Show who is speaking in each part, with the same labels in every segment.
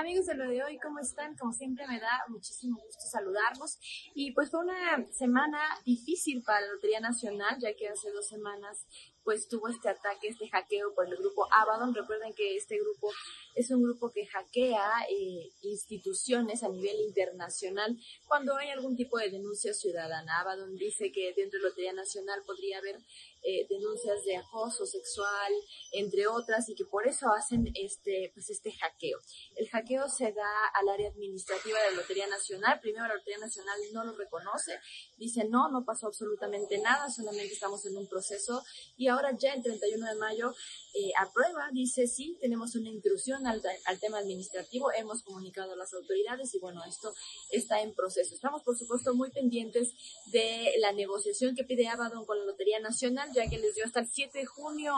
Speaker 1: Amigos de lo de hoy, ¿cómo están? Como siempre me da muchísimo gusto saludarlos. Y pues fue una semana difícil para la Lotería Nacional, ya que hace dos semanas pues tuvo este ataque, este hackeo por el grupo Abaddon. Recuerden que este grupo es un grupo que hackea eh, instituciones a nivel internacional cuando hay algún tipo de denuncia ciudadana. Abaddon dice que dentro de la Lotería Nacional podría haber eh, denuncias de acoso sexual, entre otras, y que por eso hacen este, pues este hackeo. El hackeo se da al área administrativa de la Lotería Nacional. Primero la Lotería Nacional no lo reconoce, dice no, no pasó absolutamente nada, solamente estamos en un proceso y ahora ya el 31 de mayo eh, aprueba, dice sí, tenemos una intrusión al, tema administrativo, hemos comunicado a las autoridades y bueno, esto está en proceso. Estamos por supuesto muy pendientes de la negociación que pide Abaddon con la Lotería Nacional, ya que les dio hasta el 7 de junio,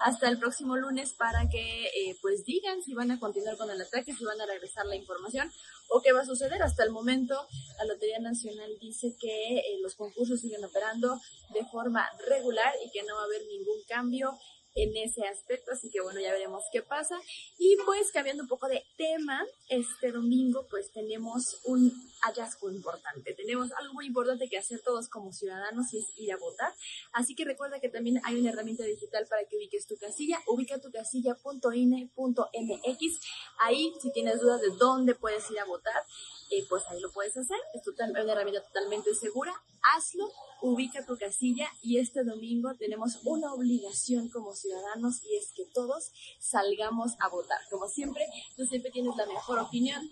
Speaker 1: hasta el próximo lunes para que eh, pues digan si van a continuar con el ataque, si van a regresar la información o qué va a suceder. Hasta el momento la Lotería Nacional dice que eh, los concursos siguen operando de forma regular y que no va a haber ningún cambio en ese aspecto, así que bueno, ya veremos qué pasa. Y pues cambiando un poco de tema, este domingo pues tenemos un hallazgo importante, tenemos algo muy importante que hacer todos como ciudadanos y es ir a votar, así que recuerda que también hay una herramienta digital para que ubiques tu casilla, ubica tu casilla.ine.mx, ahí si tienes dudas de dónde puedes ir a votar, eh, pues ahí lo puedes hacer, es una herramienta totalmente segura, hazlo, ubica tu casilla y este domingo tenemos una obligación como ciudadanos y es que todos salgamos a votar. Como siempre, tú siempre tienes la mejor opinión.